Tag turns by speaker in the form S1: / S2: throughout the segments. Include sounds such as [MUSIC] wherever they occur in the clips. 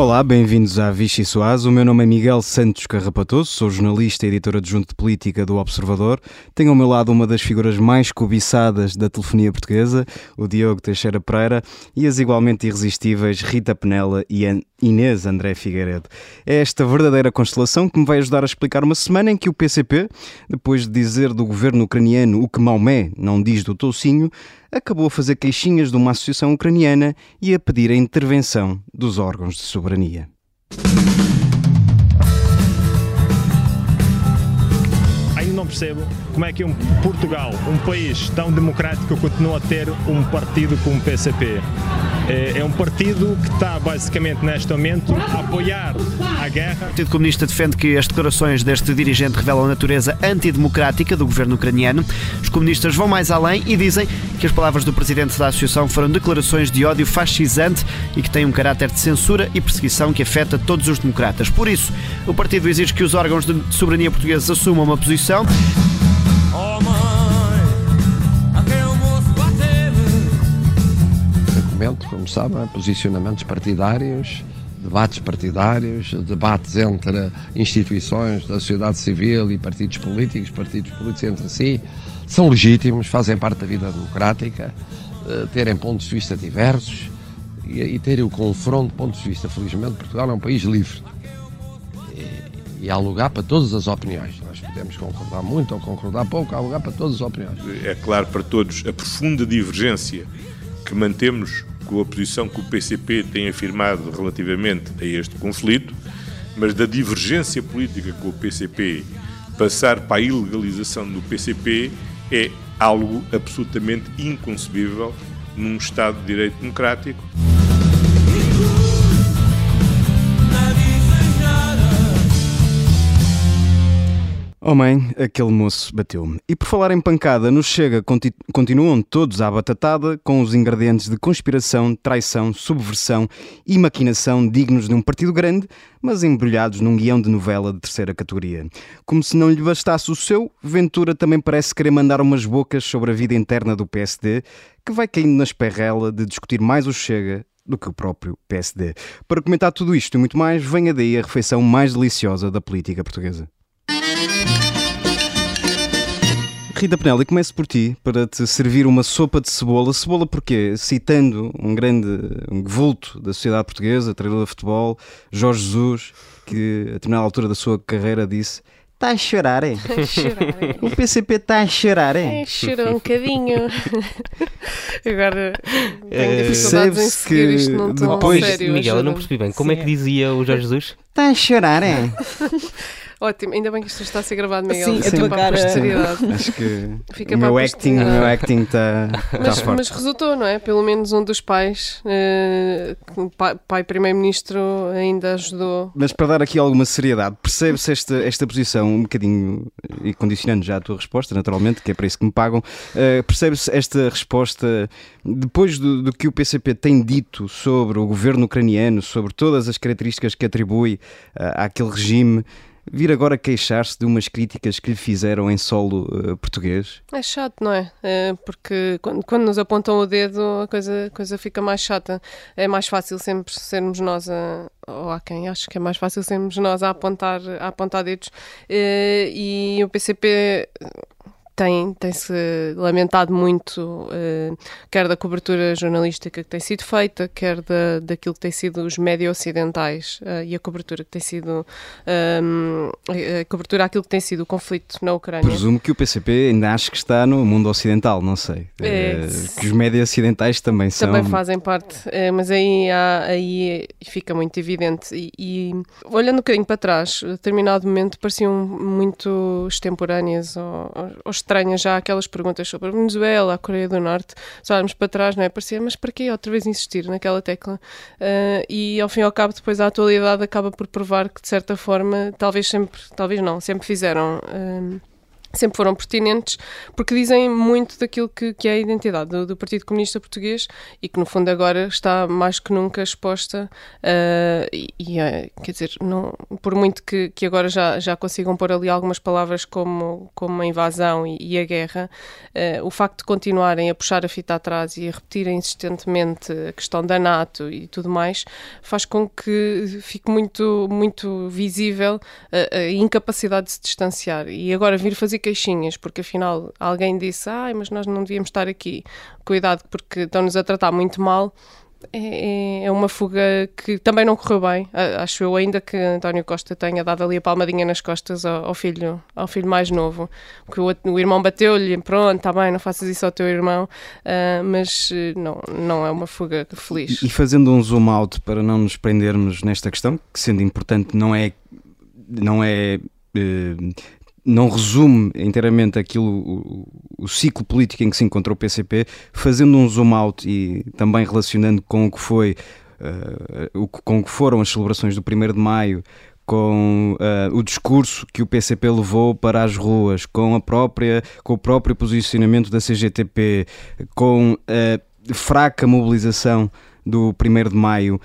S1: Olá, bem-vindos à Vichy Soaz. O meu nome é Miguel Santos Carrapatoso, sou jornalista e editor adjunto de política do Observador. Tenho ao meu lado uma das figuras mais cobiçadas da telefonia portuguesa, o Diogo Teixeira Pereira, e as igualmente irresistíveis Rita Penela e Inês André Figueiredo. É esta verdadeira constelação que me vai ajudar a explicar uma semana em que o PCP, depois de dizer do governo ucraniano o que Maomé não diz do Toucinho, acabou a fazer queixinhas de uma associação ucraniana e a pedir a intervenção dos órgãos de soberania.
S2: Percebo como é que um Portugal, um país tão democrático, continua a ter um partido como o PCP. É, é um partido que está basicamente neste momento a apoiar a guerra.
S3: O Partido Comunista defende que as declarações deste dirigente revelam a natureza antidemocrática do governo ucraniano. Os comunistas vão mais além e dizem que as palavras do presidente da associação foram declarações de ódio fascisante e que têm um caráter de censura e perseguição que afeta todos os democratas. Por isso, o partido exige que os órgãos de soberania portugueses assumam uma posição.
S4: Como sabem, posicionamentos partidários, debates partidários, debates entre instituições da sociedade civil e partidos políticos, partidos políticos entre si, são legítimos, fazem parte da vida democrática, eh, terem pontos de vista diversos e, e terem o confronto de pontos de vista. Felizmente, Portugal é um país livre e, e há lugar para todas as opiniões. Podemos concordar muito ou concordar pouco, há lugar para todas as opiniões.
S5: É claro para todos a profunda divergência que mantemos com a posição que o PCP tem afirmado relativamente a este conflito, mas da divergência política com o PCP passar para a ilegalização do PCP é algo absolutamente inconcebível num Estado de Direito Democrático.
S1: Oh mãe, aquele moço bateu-me. E por falar em pancada, no Chega continuam todos à batatada com os ingredientes de conspiração, traição, subversão e maquinação dignos de um partido grande, mas embrulhados num guião de novela de terceira categoria. Como se não lhe bastasse o seu, Ventura também parece querer mandar umas bocas sobre a vida interna do PSD, que vai caindo na esperrela de discutir mais o Chega do que o próprio PSD. Para comentar tudo isto e muito mais, venha daí a refeição mais deliciosa da política portuguesa. Rita Penelli, começo por ti para te servir uma sopa de cebola. Cebola porquê? Citando um grande um vulto da sociedade portuguesa, treinador de futebol, Jorge Jesus, que a determinada altura da sua carreira disse Está a chorar, é? [LAUGHS]
S6: A chorar, é?
S1: O PCP está a chorar, é?
S6: É, chorou um bocadinho. [LAUGHS] Agora tenho
S1: Eh,
S6: dificuldades em
S1: percebe-se
S6: seguir
S1: que
S6: isto num tom
S1: depois-
S6: sério.
S7: Miguel, eu não percebi bem. Como é que dizia o Jorge Jesus?
S1: Está a chorar, é? [LAUGHS]
S6: Ótimo, ainda bem que isto está a ser gravado, Miguel.
S8: Sim, a
S6: Fica
S8: tua
S6: para
S8: cara-
S6: posteridade. [LAUGHS]
S1: Acho que
S6: Fica
S1: o meu
S6: a
S1: acting, o meu acting está tá
S6: Mas,
S1: forte.
S6: mas resultou, não é? Pelo menos um dos pais, eh, o pai, pai primeiro-ministro, ainda ajudou.
S1: Mas para dar aqui alguma seriedade, percebe-se esta, esta posição um bocadinho, e condicionando já a tua resposta, naturalmente, que é para isso que me pagam, eh, percebe-se esta resposta depois do, do que o PCP tem dito sobre o governo ucraniano, sobre todas as características que atribui ah, àquele regime, vir agora queixar-se de umas críticas que lhe fizeram em solo eh, português?
S6: É chato, não é? Eh, porque quando, quando nos apontam o dedo, a coisa, a coisa fica mais chata. É mais fácil sempre sermos nós a. Ou há quem acho que é mais fácil sermos nós a apontar, a apontar dedos. Eh, e o PCP tem, tem-se lamentado muito, eh, quer da cobertura jornalística que tem sido feita, quer da, daquilo que tem sido os média ocidentais eh, e a cobertura que tem sido ehm, a a cobertura àquilo que tem sido o conflito na Ucrânia.
S1: Presumo que o PCP ainda acho que está no mundo ocidental, não sei.
S6: É,
S1: Eh, que os médias ocidentais também são.
S6: Também fazem parte, eh, mas aí, há- aí fica muito evidente. E, e olhando um bocadinho para trás, a determinado momento pareciam muito extemporâneas ou, ou estranhas já aquelas perguntas sobre a Venezuela, a Coreia do Norte. Se olharmos para trás, não é? Parecia, mas para quê outra vez insistir naquela tecla? Eh, e ao fim e ao cabo, depois a atualidade acaba por provar que, de certa forma, talvez sempre, talvez não, sempre fizeram. eh, sempre foram pertinentes porque dizem muito daquilo que, que é a identidade do, do, Partido Comunista Português e que no fundo agora está mais que nunca exposta uh, e, e uh, quer dizer, não, por muito que, que agora já, já consigam pôr ali algumas palavras como, como a invasão e, e a guerra, uh, o facto de continuarem a puxar a fita atrás e a repetirem insistentemente a questão da NATO e tudo mais, faz com que fique muito, muito visível a, a incapacidade de se distanciar. E agora vir fazer queixinhas, porque afinal alguém disse, ai, mas nós não devíamos estar aqui, cuidado, porque estão-nos a tratar muito mal. É, é, uma fuga que também não correu bem. Acho eu ainda que António Costa tenha dado ali a palmadinha nas costas ao, filho, ao filho mais novo, que o, irmão bateu-lhe, pronto, está bem, não faças isso ao teu irmão, uh, mas não, não é uma fuga feliz.
S1: E, e fazendo um zoom out para não nos prendermos nesta questão, que sendo importante não é não é uh, não resume inteiramente aquilo, o, o, ciclo político em que se encontrou o PCP, fazendo um zoom out e também relacionando com o que foi, uh, o, com o que foram as celebrações do 1 de Maio, com uh, o discurso que o PCP levou para as ruas, com a própria, com o próprio posicionamento da CGTP, com a fraca mobilização do 1 de Maio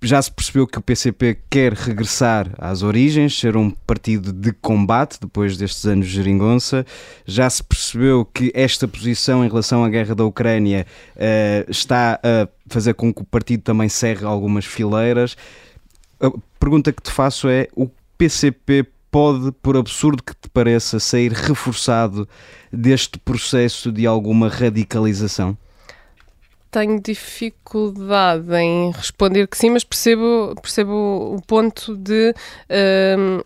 S1: já se percebeu que o PCP quer regressar às origens, ser um partido de combate depois destes anos de geringonça. Já se percebeu que esta posição em relação à guerra da Ucrânia uh, está a fazer com que o partido também cerre algumas fileiras. A pergunta que te faço é: o PCP pode, por absurdo que te pareça, sair reforçado deste processo de alguma radicalização?
S6: Tenho dificuldade em responder que sim, mas percebo, percebo o ponto de. Um,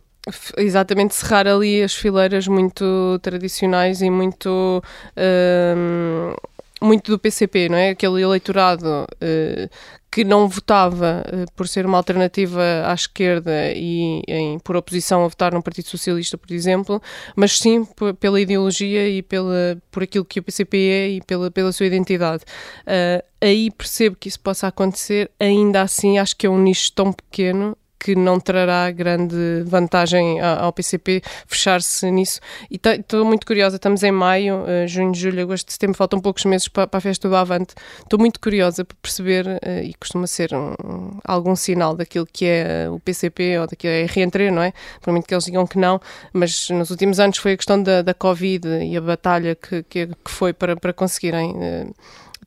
S6: exatamente cerrar ali as fileiras muito tradicionais e muito um, muito do PCP, não é? Aquele eleitorado uh, que não votava uh, por ser uma alternativa à esquerda e em, por oposição a votar no Partido Socialista, por exemplo, mas sim pela ideologia e pela, por aquilo que o PCP é e pela, pela sua identidade. Uh, aí percebo que isso possa acontecer, ainda assim acho que é um nicho tão pequeno que não trará grande vantagem ao PCP fechar-se nisso. E estou muito curiosa, estamos em maio, uh, junho, julho, agosto, setembro, faltam poucos meses para, a festa do Avante. Estou muito curiosa para perceber, uh, e costuma ser um, algum sinal daquilo que é o PCP ou daquilo que é reentrée, não é? Muito que eles digam que não, mas nos últimos anos foi a questão da, da Covid e a batalha que, que, que foi para, para conseguirem. Uh,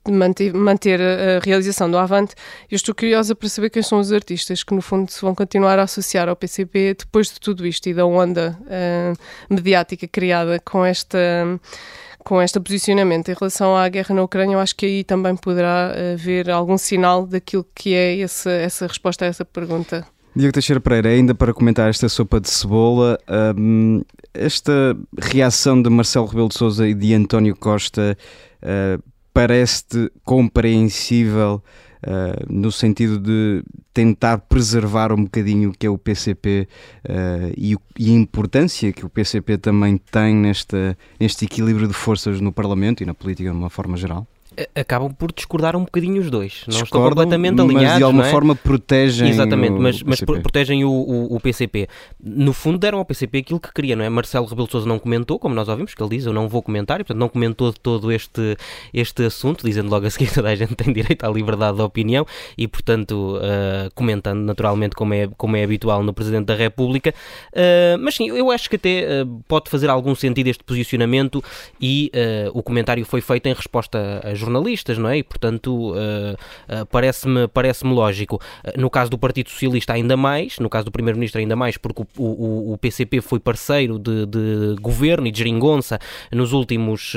S6: manter, manter a realização do Avante. Eu estou curiosa para saber quem são os artistas que, no fundo, se vão continuar a associar ao PCP depois de tudo isto e da onda uh, mediática criada com esta. com este posicionamento em relação à guerra na Ucrânia, eu acho que aí também poderá haver algum sinal daquilo que é essa, essa resposta a essa pergunta.
S1: Diego Teixeira Pereira, ainda para comentar esta sopa de cebola, um, esta reação de Marcelo Rebelo de Sousa e de António Costa uh, parece-te compreensível uh, no sentido de tentar preservar um bocadinho o que é o PCP uh, eh, e, e, a importância que o PCP também tem nesta, neste equilíbrio de forças no Parlamento e na política de uma forma geral?
S7: Acabam por discordar um bocadinho os dois. Não estão completamente alinhados.
S1: Mas de alguma
S7: é?
S1: forma protegem
S7: Exatamente,
S1: o,
S7: mas,
S1: mas
S7: protegem o, o, o, PCP. No fundo deram ao PCP aquilo que queria, não é? Marcelo Rebelo de Sousa não comentou, como nós ouvimos, que ele diz, eu não vou comentar, e portanto não comentou de todo este, este assunto, dizendo logo a seguir que [LAUGHS] toda a gente tem direito à liberdade de opinião e, portanto, uh, comentando naturalmente como é, como é habitual no Presidente da República. Uh, mas sim, eu acho que até uh, pode fazer algum sentido este posicionamento e o comentário foi feito em resposta a jornalistas, não é? E, portanto, uh, uh, parece-me parece lógico. Uh, no caso do Partido Socialista, ainda mais, no caso do Primeiro-Ministro, ainda mais, porque o, o, o PCP foi parceiro de, de, governo e de geringonça nos últimos,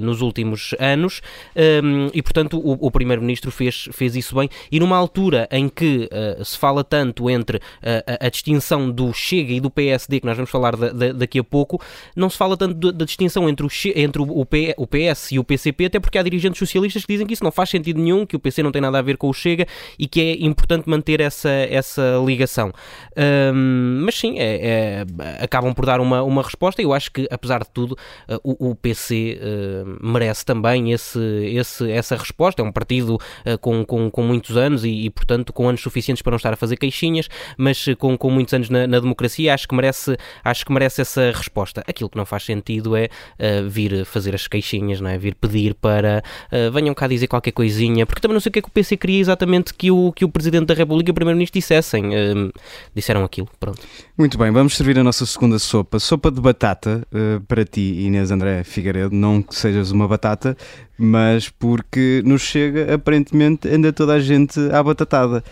S7: nos últimos anos um, e, portanto, o, o Primeiro-Ministro fez, fez isso bem. E numa altura em que se fala tanto entre a, a, distinção do Chega e do PSD, que nós vamos falar da, da, daqui a pouco, não se fala tanto da, distinção entre, o, entre o PS e o PCP, até porque há dirigentes dirigentes socialistas que dizem que isso não faz sentido nenhum, que o PC não tem nada a ver com o Chega e que é importante manter essa, essa ligação. Um, mas sim, é, é, acabam por dar uma, uma resposta e eu acho que, apesar de tudo, uh, o, o, PC uh, merece também esse, esse, essa resposta. É um partido uh, com, com, com muitos anos e, e, portanto, com anos suficientes para não estar a fazer queixinhas, mas com, com muitos anos na, na democracia, acho que, merece, acho que merece essa resposta. Aquilo que não faz sentido é vir fazer as queixinhas, não é? vir pedir para venham cá dizer qualquer coisinha, porque também não sei o que é que o PC queria exatamente que o, que o Presidente da República e o Primeiro-Ministro dissessem. disseram aquilo, pronto.
S1: Muito bem, vamos servir a nossa segunda sopa. Sopa de batata uh, para ti, Inês André Figueiredo. Não que sejas uma batata, mas porque nos chega, aparentemente, anda toda a gente à batatada.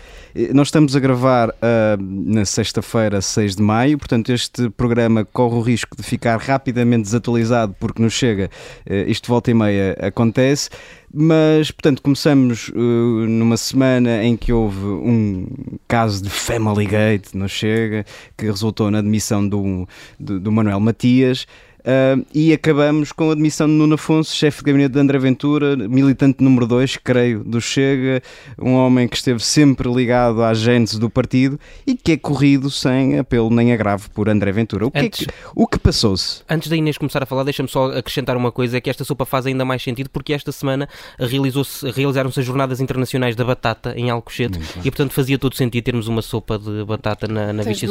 S1: Nós estamos a gravar uh, na sexta-feira, 6 de maio, portanto, este programa corre o risco de ficar rapidamente desatualizado, porque nos chega, uh, isto volta e meia acontece. Mas, portanto, começamos uh, numa semana em que houve um caso de Family Gate, não chega, que resultou na admissão do, do, do Manuel Matias. Uh, e acabamos com a admissão de Nuno Afonso, chefe de gabinete de André Ventura, militante número 2, creio, do Chega, um homem que esteve sempre ligado à gênese do partido e que é corrido sem apelo nem agravo por André Ventura. O que, antes, é que, o que passou-se?
S7: Antes da Inês começar a falar, deixa-me só acrescentar uma coisa, é que esta sopa faz ainda mais sentido porque esta semana realizaram-se as Jornadas Internacionais da Batata em Alcochete e, portanto, fazia todo sentido termos uma sopa de batata na, na Vichy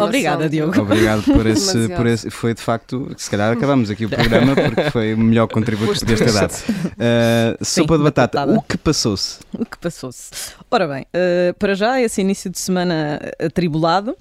S6: Obrigada, Diogo.
S1: Obrigado por [LAUGHS] esse, por esse, foi de facto se calhar acabamos aqui o programa porque foi o melhor contributo que podias ter dado. Uh, sopa de batata, batata, o que passou-se?
S8: O que passou-se? Ora bem, uh, para já esse início de semana atribulado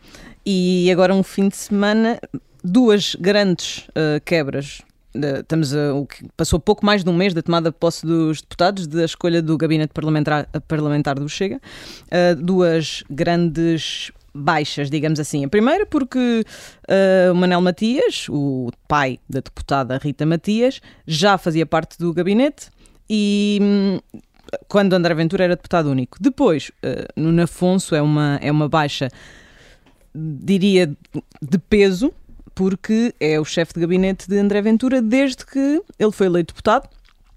S8: e agora um fim de semana, duas grandes uh, quebras estamos a, o que passou pouco mais de um mês da tomada de posse dos deputados, da escolha do gabinete parlamentar, parlamentar do Chega, uh, duas grandes baixas, digamos assim. A primeira porque uh, o Manel Matias, o pai da deputada Rita Matias, já fazia parte do gabinete e hum, quando André Ventura era deputado único. Depois, uh, Nuno Afonso é uma, é uma baixa, diria, de peso, porque é o chefe de gabinete de André Ventura desde que ele foi eleito deputado.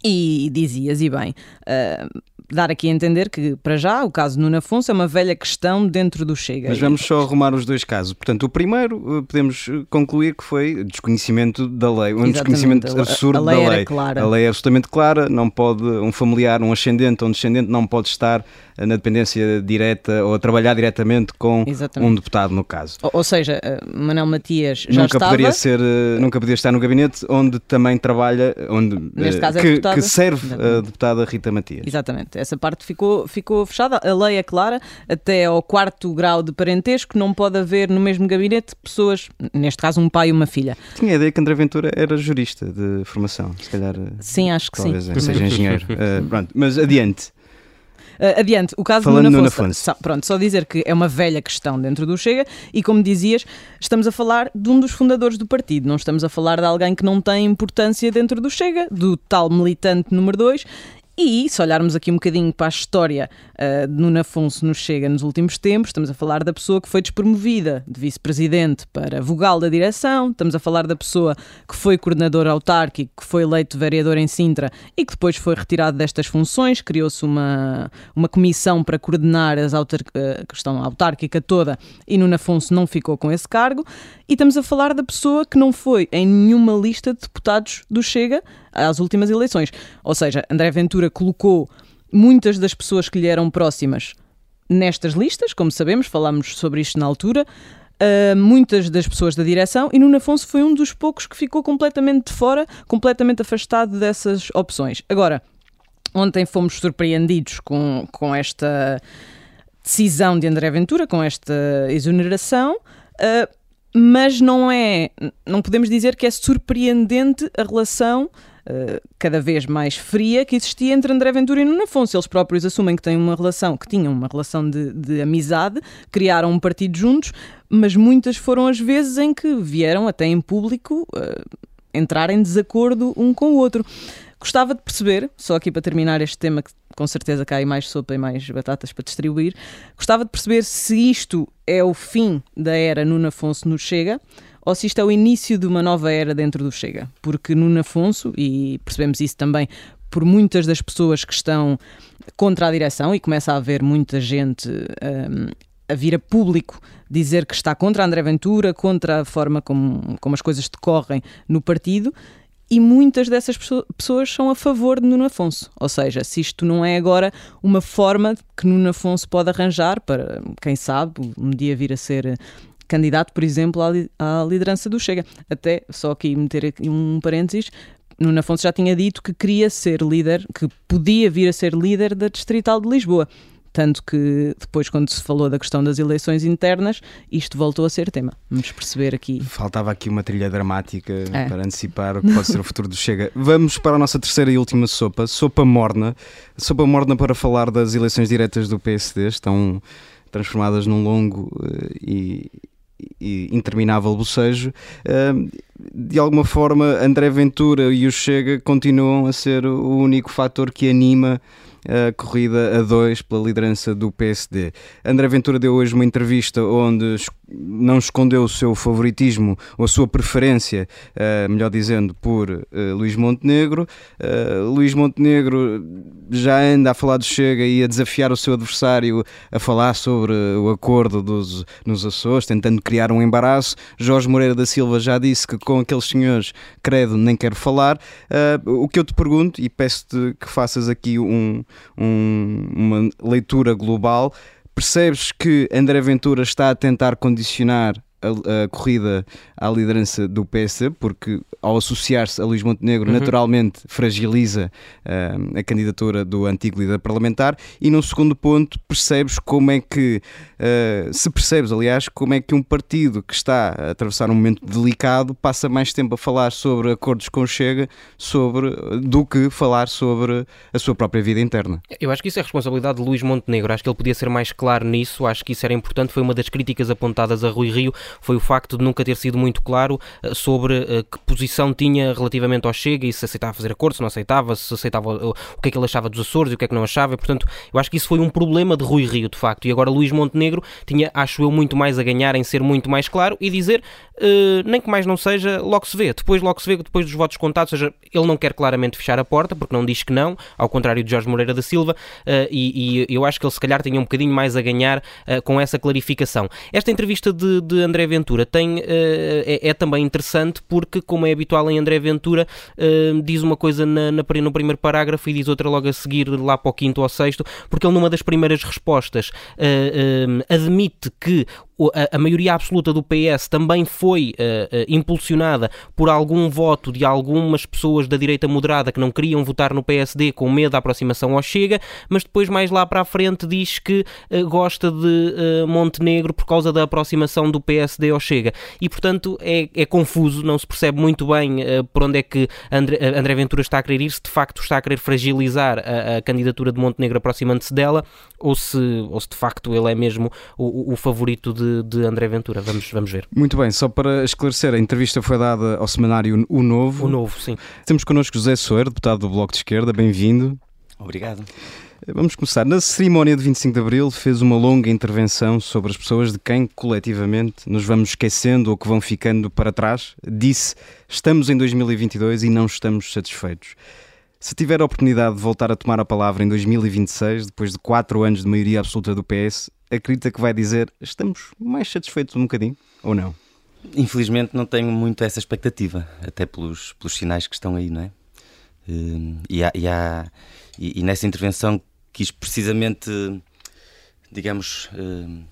S8: E dizias, e bem, uh, dar aqui a entender que, para já, o caso Nuno Afonso é uma velha questão dentro do Chega.
S1: Mas vamos só arrumar os dois casos. Portanto, o primeiro eh, podemos eh, concluir que foi desconhecimento da lei, um Exatamente. desconhecimento absurdo a lei
S8: da
S1: lei.
S8: Clara.
S1: A lei é absolutamente clara, não pode um familiar, um ascendente ou um descendente não pode estar na dependência direta ou a trabalhar diretamente com Exatamente. um deputado, no caso.
S8: Ou, ou seja, eh, Manel Matias já
S1: nunca
S8: estava...
S1: Poderia ser, nunca poderia estar no gabinete onde também trabalha, onde,
S8: Neste caso é
S1: que, que serve Exatamente. a deputada Rita Matias.
S8: Exatamente, essa parte ficou, ficou fechada. A lei é clara, até ao quarto grau de parentesco, não pode haver no mesmo gabinete pessoas, neste caso um pai e uma filha.
S1: Tinha a ideia que André Ventura era jurista de formação, se calhar.
S8: Sim, acho que
S1: talvez
S8: sim.
S1: seja [LAUGHS] engenheiro. uh, [LAUGHS] pronto, mas adiante.
S8: Uh, adiante, o caso
S1: Falando
S8: do Nuno
S1: Afonso.
S8: Afonso. Pronto, só dizer que é uma velha questão dentro do Chega e, como dizias, estamos a falar de um dos fundadores do partido. Não estamos a falar de alguém que não tem importância dentro do Chega, do tal militante número 2 e se olharmos aqui um bocadinho para a história uh, de Nuno Afonso nos chega nos últimos tempos, estamos a falar da pessoa que foi despromovida de vice-presidente para vogal da direção, estamos a falar da pessoa que foi coordenador autárquico, que foi eleito vereador em Sintra e que depois foi retirado destas funções, criou-se uma, uma comissão para coordenar autar a questão autárquica toda e Nuno Afonso não ficou com esse cargo. E estamos a falar da pessoa que não foi em nenhuma lista de deputados do Chega às últimas eleições. Ou seja, André Ventura colocou muitas das pessoas que lhe eram próximas nestas listas, como sabemos, falámos sobre isto na altura. Uh, muitas das pessoas da direção e Nuno Afonso foi um dos poucos que ficou completamente de fora, completamente afastado dessas opções. Agora, ontem fomos surpreendidos com, com esta decisão de André Ventura, com esta exoneração. Uh, mas não é, não podemos dizer que é surpreendente a relação uh, cada vez mais fria que existia entre André Ventura e Nuno Afonso. Eles próprios assumem que têm uma relação, que tinham uma relação de, de amizade, criaram um partido juntos, mas muitas foram as vezes em que vieram até em público uh, entrar em desacordo um com o outro. Gostava de perceber, só aqui para terminar este tema que com certeza cai mais sopa e mais batatas para distribuir, gostava de perceber se isto é o fim da era Nuno Afonso no Chega ou se isto é o início de uma nova era dentro do Chega. Porque Nuno Afonso, e percebemos isso também por muitas das pessoas que estão contra a direção e começa a haver muita gente um, a vir a público dizer que está contra André Ventura, contra a forma como, como as coisas decorrem no partido e muitas dessas pessoas são a favor de Nuno Afonso. Ou seja, se isto não é agora uma forma que Nuno Afonso pode arranjar para, quem sabe, um dia vir a ser candidato, por exemplo, à liderança do Chega. Até, só aqui meter aqui um parênteses, Nuno Afonso já tinha dito que queria ser líder, que podia vir a ser líder da Distrital de Lisboa. Tanto que depois, quando se falou da questão das eleições internas, isto voltou a ser tema. Vamos perceber aqui.
S1: Faltava aqui uma trilha dramática é. para antecipar o que pode ser o futuro do Chega. [LAUGHS] Vamos para a nossa terceira e última sopa, sopa morna. Sopa morna para falar das eleições diretas do PSD. Estão transformadas num longo uh, e, e interminável bocejo. Uh, de alguma forma, André Ventura e o Chega continuam a ser o único fator que anima a corrida a dois pela liderança do PSD. André Ventura deu hoje uma entrevista onde não escondeu o seu favoritismo ou a sua preferência, uh, melhor dizendo, por uh, Luís Montenegro. Uh, Luís Montenegro já anda a falar do Chega e a desafiar o seu adversário a falar sobre o acordo dos, nos Açores, tentando criar um embaraço. Jorge Moreira da Silva já disse que com aqueles senhores, credo, nem quero falar. o que eu te pergunto, e peço-te que faças aqui um, um, uma leitura global, percebes que André Ventura está a tentar condicionar a, a, corrida à liderança do PS, porque ao associar-se a Luís Montenegro, uhum. naturalmente fragiliza uh, a candidatura do antigo líder parlamentar. E no segundo ponto, percebes como é que, uh, se percebes, aliás, como é que um partido que está a atravessar um momento delicado passa mais tempo a falar sobre acordos com Chega sobre, do que falar sobre a sua própria vida interna.
S7: Eu acho que isso é responsabilidade de Luís Montenegro. Acho que ele podia ser mais claro nisso. Acho que isso era importante. Foi uma das críticas apontadas a Rui Rio foi o facto de nunca ter sido muito claro uh, sobre uh, que posição tinha relativamente ao Chega e se aceitava fazer acordo, se não aceitava, se aceitava uh, o que é que ele achava dos Açores e o que é que não achava. E, portanto, eu acho que isso foi um problema de Rui Rio, de facto. E agora Luís Montenegro tinha, acho eu, muito mais a ganhar em ser muito mais claro e dizer, nem que mais não seja, logo se vê. Depois, logo se vê, depois dos votos contados, ou seja, ele não quer claramente fechar a porta, porque não diz que não, ao contrário de Jorge Moreira da Silva, e, e, eu acho que ele se calhar tinha um bocadinho mais a ganhar com essa clarificação. Esta entrevista de, de André Ventura. Tem, uh, é, é, também interessante porque, como é habitual em André Ventura, uh, diz uma coisa na, na, no primeiro parágrafo e diz outra logo a seguir, lá para o quinto ou sexto, porque ele, numa das primeiras respostas, uh, admite que a, maioria absoluta do PS também foi uh, impulsionada por algum voto de algumas pessoas da direita moderada que não queriam votar no PSD com medo da aproximação ao Chega, mas depois mais lá para a frente diz que uh, gosta de Montenegro por causa da aproximação do PSD ao Chega. E portanto é, é confuso, não se percebe muito bem por onde é que André, André Ventura está a querer ir, se de facto está a querer fragilizar a, a candidatura de Montenegro aproximando-se dela ou se, ou se de facto ele é mesmo o, o favorito de de, André Ventura. Vamos, vamos ver.
S1: Muito bem, só para esclarecer, a entrevista foi dada ao semanário O Novo.
S7: O Novo, sim.
S1: Temos connosco José Soeiro, deputado do Bloco de Esquerda. Bem-vindo.
S9: Obrigado.
S1: Vamos começar. Na cerimónia de 25 de Abril fez uma longa intervenção sobre as pessoas de quem coletivamente nos vamos esquecendo ou que vão ficando para trás. Disse: Estamos em 2022 e não estamos satisfeitos. Se tiver a oportunidade de voltar a tomar a palavra em 2026, depois de quatro anos de maioria absoluta do PS, acredita que vai dizer estamos mais satisfeitos um bocadinho ou não?
S9: Infelizmente não tenho muito essa expectativa, até pelos, pelos sinais que estão aí, não é? Hum, e, há, e, há, e, e nessa intervenção quis precisamente, digamos, hum,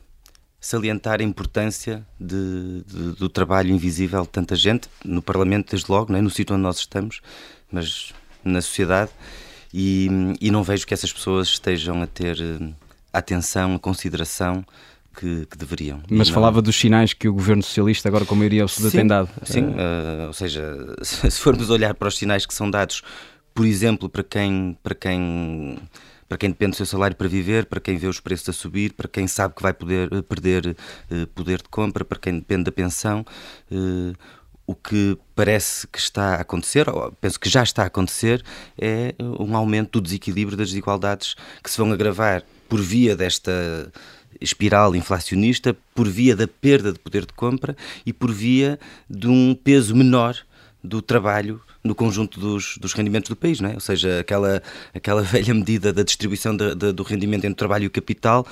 S9: salientar a importância de, de, do trabalho invisível de tanta gente, no Parlamento, desde logo, não é? no sítio onde nós estamos, mas na sociedade, e, e não vejo que essas pessoas estejam a ter a atenção, a consideração que, que, deveriam.
S1: Mas não... falava dos sinais que o governo socialista, agora com a maioria absoluta, tem dado.
S9: Sim, uh, ou seja, [LAUGHS] se formos olhar para os sinais que são dados, por exemplo, para quem, para quem para quem depende do seu salário para viver, para quem vê os preços a subir, para quem sabe que vai poder eh, perder uh, poder de compra, para quem depende da pensão. Uh, o que parece que está a acontecer, ou penso que já está a acontecer, é um aumento do desequilíbrio das desigualdades que se vão agravar por via desta espiral inflacionista, por via da perda de poder de compra e por via de um peso menor do trabalho no conjunto dos, dos rendimentos do país, não é? ou seja, aquela, aquela [LAUGHS] velha medida da distribuição de, de, do rendimento entre trabalho e capital,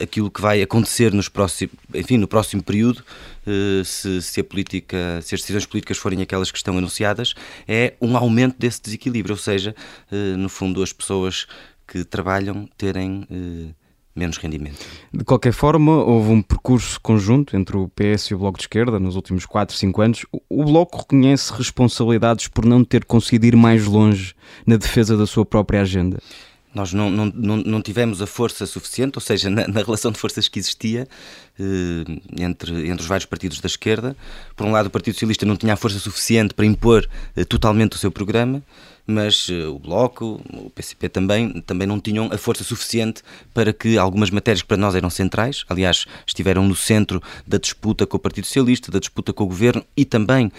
S9: aquilo que vai acontecer nos próximos, enfim, no próximo período, eh, se, se, a política, se as decisões políticas forem aquelas que estão anunciadas, é um aumento desse desequilíbrio, ou seja, eh, no fundo as pessoas que trabalham terem menos rendimento.
S1: De qualquer forma, houve um percurso conjunto entre o PS e o Bloco de Esquerda nos últimos 4, 5 anos. O Bloco reconhece responsabilidades por não ter conseguido ir mais longe na defesa da sua própria agenda.
S9: Nós não, não, não, não tivemos a força suficiente, ou seja, na, na relação de forças que existia entre, entre os vários partidos da esquerda. Por um lado, o Partido Socialista não tinha a força suficiente para impor eh, totalmente o seu programa mas uh, o Bloco, o PCP também, também não tinham a força suficiente para que algumas matérias que para nós eram centrais, aliás, estiveram no centro da disputa com o Partido Socialista, da disputa com o Governo e também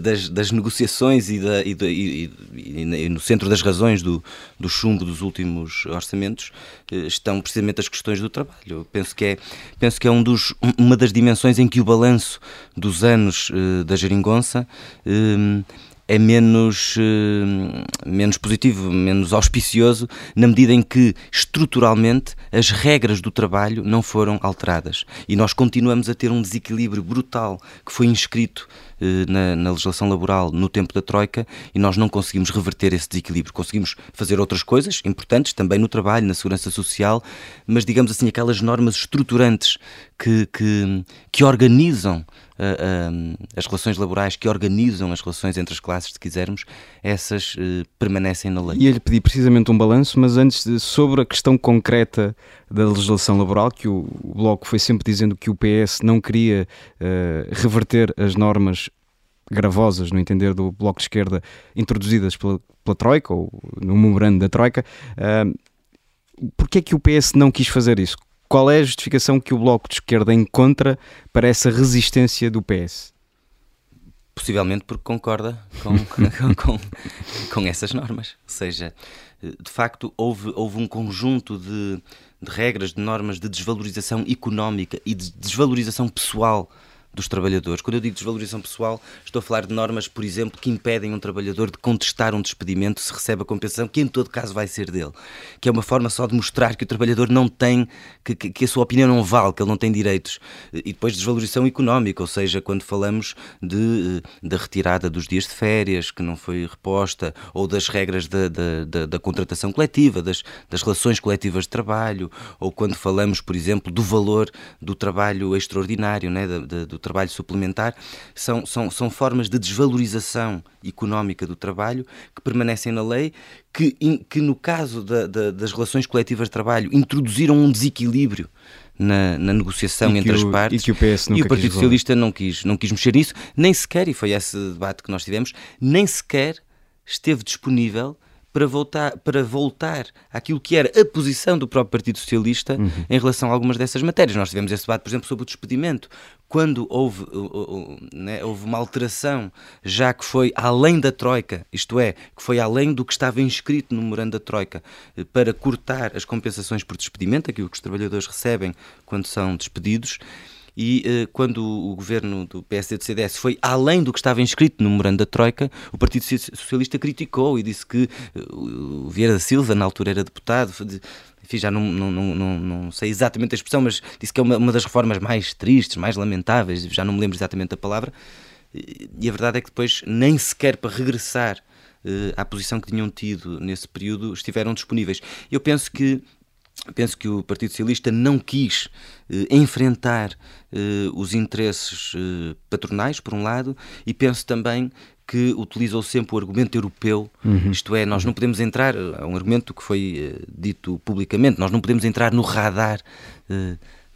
S9: das, das, negociações e, da, e, e, e, no centro das razões do, do chumbo dos últimos orçamentos, estão precisamente as questões do trabalho. Eu penso que é, penso que é um dos, uma das dimensões em que o balanço dos anos da geringonça é menos, eh, menos positivo, menos auspicioso, na medida em que, estruturalmente, as regras do trabalho não foram alteradas. E nós continuamos a ter um desequilíbrio brutal que foi inscrito eh, na, na, legislação laboral no tempo da Troika e nós não conseguimos reverter esse desequilíbrio. Conseguimos fazer outras coisas importantes também no trabalho, na segurança social, mas digamos assim, aquelas normas estruturantes que, que, que organizam uh, uh, as relações laborais, que organizam as relações entre as classes, se quisermos, essas uh, permanecem na lei.
S1: E ele pedi precisamente um balanço, mas antes de, sobre a questão concreta da legislação laboral, que o, o Bloco foi sempre dizendo que o PS não queria reverter as normas gravosas, no entender do Bloco de Esquerda, introduzidas pela, pela Troika, ou no memorando da Troika. Uh, Porquê é que o PS não quis fazer isso? Qual é a justificação que o Bloco de Esquerda encontra para essa resistência do PS?
S9: Possivelmente porque concorda [LAUGHS] com, com, com, com, essas normas. Ou seja, de facto, houve, houve um conjunto de, de regras, de normas de desvalorização económica e de desvalorização pessoal dos trabalhadores. Quando eu digo desvalorização pessoal, estou a falar de normas, por exemplo, que impedem um trabalhador de contestar um despedimento se recebe a compensação, que em todo caso vai ser dele. Que é uma forma só de mostrar que o trabalhador não tem, que, que, a sua opinião não vale, que ele não tem direitos. E depois desvalorização económica, ou seja, quando falamos de, eh, da retirada dos dias de férias, que não foi reposta, ou das regras da, da, da, da contratação coletiva, das, das relações coletivas de trabalho, ou quando falamos, por exemplo, do valor do trabalho extraordinário, né, do trabalho suplementar, são, são, são formas de desvalorização económica do trabalho que permanecem na lei, que, que no caso da, da, das relações coletivas de trabalho introduziram um desequilíbrio na, na negociação entre
S1: o,
S9: as partes.
S1: E que o PS nunca
S9: E o Partido Socialista não quis, não quis mexer nisso, nem sequer, e foi esse debate que nós tivemos, nem sequer esteve disponível para voltar, para voltar àquilo que era a posição do próprio Partido Socialista uhum. em relação a algumas dessas matérias. Nós tivemos esse debate, por exemplo, sobre o despedimento. Quando houve, né, houve uma alteração, já que foi além da Troika, isto é, que foi além do que estava inscrito no memorando da Troika, eh, para cortar as compensações por despedimento, aquilo que os trabalhadores recebem quando são despedidos, e uh, quando o governo do PSD do CDS foi além do que estava inscrito no memorando da Troika, o Partido Socialista criticou e disse que uh, o Vieira da Silva, na altura era deputado, enfim, já não, não, não, não, sei exatamente a expressão, mas disse que é uma, uma das reformas mais tristes, mais lamentáveis, já não me lembro exatamente a palavra, e a verdade é que depois nem sequer para regressar uh, à posição que tinham tido nesse período estiveram disponíveis. Eu penso que penso que o Partido Socialista não quis eh, enfrentar eh, os interesses eh, patronais, por um lado, e penso também que utilizou sempre o argumento europeu, uhum. isto é, nós não podemos entrar, é um argumento que foi dito publicamente, nós não podemos entrar no radar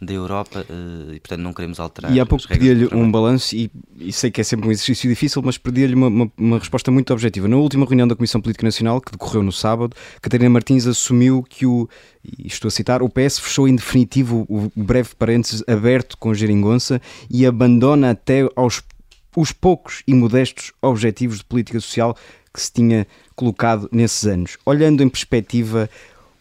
S9: da Europa uh, e, portanto, não queremos alterar.
S1: E há pouco pedi-lhe um balanço, e, e, sei que é sempre um exercício difícil, mas pedi-lhe uma, uma, uma, resposta muito objetiva. Na última reunião da Comissão Política Nacional, que decorreu no sábado, Catarina Martins assumiu que o, e estou a citar, o PS fechou em definitivo o breve parênteses aberto com Geringonça e abandona até aos os poucos e modestos objetivos de política social que se tinha colocado nesses anos. Olhando em perspectiva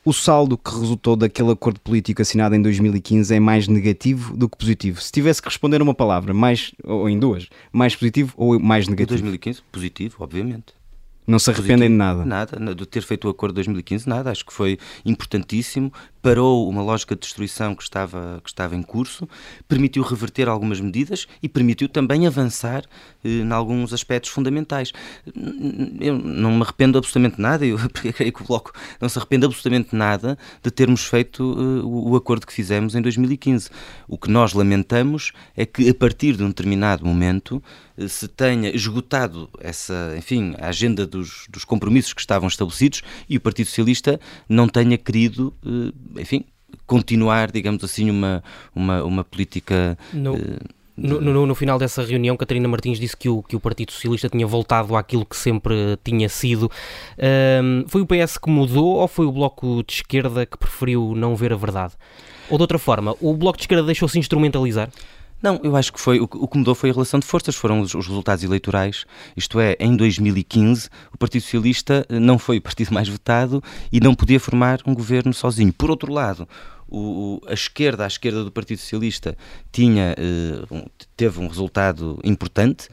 S1: o saldo que resultou daquele acordo político assinado em 2015 é mais negativo do que positivo? Se tivesse que responder uma palavra, mais, ou em duas, mais positivo ou mais negativo?
S9: Em 2015, positivo, obviamente.
S1: Não se arrependem de nada?
S9: Nada, de ter feito o acordo de 2015, nada. Acho que foi importantíssimo parou uma lógica de destruição que estava, que estava em curso, permitiu reverter algumas medidas e permitiu também avançar eh, em alguns aspectos fundamentais. Eu não me arrependo absolutamente nada, eu [LAUGHS] creio que o Bloco não se arrepende absolutamente nada de termos feito eh, o, o acordo que fizemos em 2015. O que nós lamentamos é que a partir de um determinado momento eh, se tenha esgotado essa, enfim, a agenda dos, dos compromissos que estavam estabelecidos e o Partido Socialista não tenha querido eh, enfim, continuar, digamos assim, uma, uma, uma política.
S7: No... Uh, no, no, no, final dessa reunião, Catarina Martins disse que o, que o Partido Socialista tinha voltado àquilo que sempre tinha sido. Um, foi o PS que mudou ou foi o Bloco de Esquerda que preferiu não ver a verdade? Ou de outra forma, o Bloco de Esquerda deixou-se instrumentalizar?
S9: Não, eu acho que foi o, que mudou foi a relação de forças, foram os, os, resultados eleitorais. Isto é, em 2015, o Partido Socialista eh, não foi o partido mais votado e não podia formar um governo sozinho. Por outro lado, o, a esquerda, a esquerda do Partido Socialista, tinha, uh, teve um resultado importante